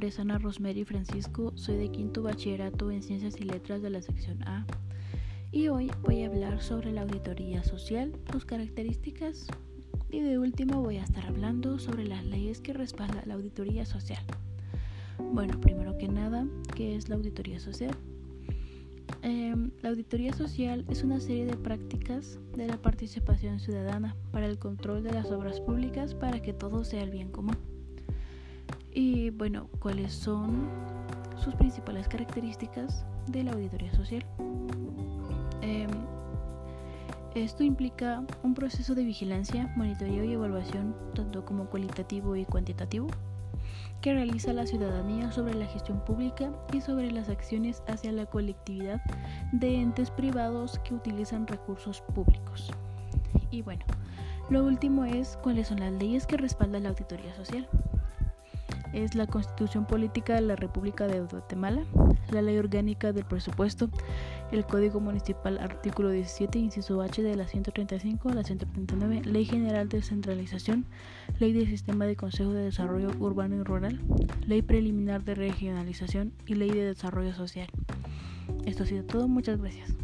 es Ana Rosemary Francisco, soy de quinto bachillerato en Ciencias y Letras de la sección A y hoy voy a hablar sobre la auditoría social, sus características y de último voy a estar hablando sobre las leyes que respaldan la auditoría social. Bueno, primero que nada, ¿qué es la auditoría social? Em, la auditoría social es una serie de prácticas de la participación ciudadana para el control de las obras públicas para que todo sea el bien común. Y bueno, ¿cuáles son sus principales características de la auditoría social? Em, esto implica un proceso de vigilancia, monitoreo y evaluación, tanto como cualitativo y cuantitativo, que realiza la ciudadanía sobre la gestión pública y sobre las acciones hacia la colectividad de entes privados que utilizan recursos públicos. Y bueno, lo último es cuáles son las leyes que respaldan la auditoría social es la Constitución Política de la República de Guatemala, la Ley Orgánica del Presupuesto, el Código Municipal artículo 17, inciso H de la 135 a la 139, Ley General de Centralización, Ley del Sistema de Consejo de Desarrollo Urbano y Rural, Ley Preliminar de Regionalización y Ley de Desarrollo Social. Esto ha sido todo, muchas gracias.